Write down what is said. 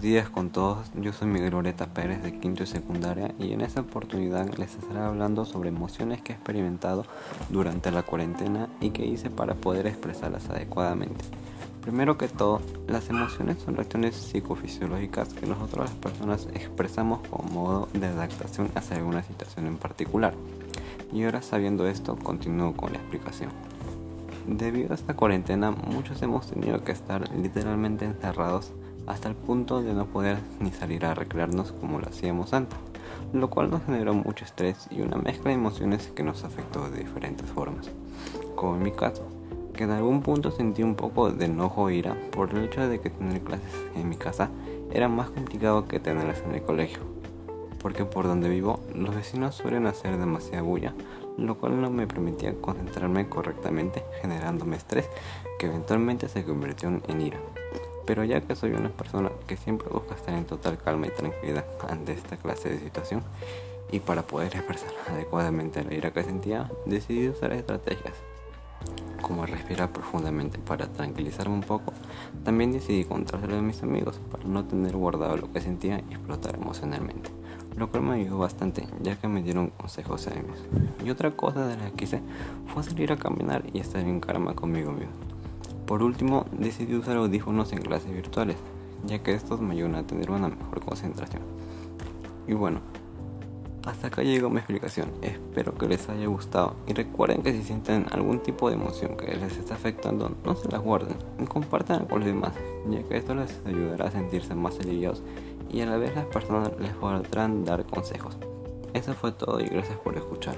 días con todos, yo soy Miguel Oreta Pérez de quinto y secundaria y en esta oportunidad les estaré hablando sobre emociones que he experimentado durante la cuarentena y que hice para poder expresarlas adecuadamente. Primero que todo, las emociones son reacciones psicofisiológicas que nosotros las personas expresamos como modo de adaptación hacia alguna situación en particular. Y ahora sabiendo esto, continúo con la explicación. Debido a esta cuarentena, muchos hemos tenido que estar literalmente encerrados hasta el punto de no poder ni salir a recrearnos como lo hacíamos antes, lo cual nos generó mucho estrés y una mezcla de emociones que nos afectó de diferentes formas, como en mi caso, que en algún punto sentí un poco de enojo e ira por el hecho de que tener clases en mi casa era más complicado que tenerlas en el colegio, porque por donde vivo los vecinos suelen hacer demasiada bulla, lo cual no me permitía concentrarme correctamente, generándome estrés que eventualmente se convirtió en ira. Pero ya que soy una persona que siempre busca estar en total calma y tranquilidad ante esta clase de situación, y para poder expresar adecuadamente la ira que sentía, decidí usar estrategias como respirar profundamente para tranquilizarme un poco. También decidí contárselo a mis amigos para no tener guardado lo que sentía y explotar emocionalmente, lo cual me ayudó bastante ya que me dieron consejos sabios. Y otra cosa de la que hice fue salir a caminar y estar en calma conmigo mismo. Por último, decidí usar audífonos en clases virtuales, ya que estos me ayudan a tener una mejor concentración. Y bueno, hasta acá llegó mi explicación. Espero que les haya gustado y recuerden que si sienten algún tipo de emoción que les está afectando, no se las guarden y compartan con los demás, ya que esto les ayudará a sentirse más aliviados y a la vez las personas les podrán dar consejos. Eso fue todo y gracias por escuchar.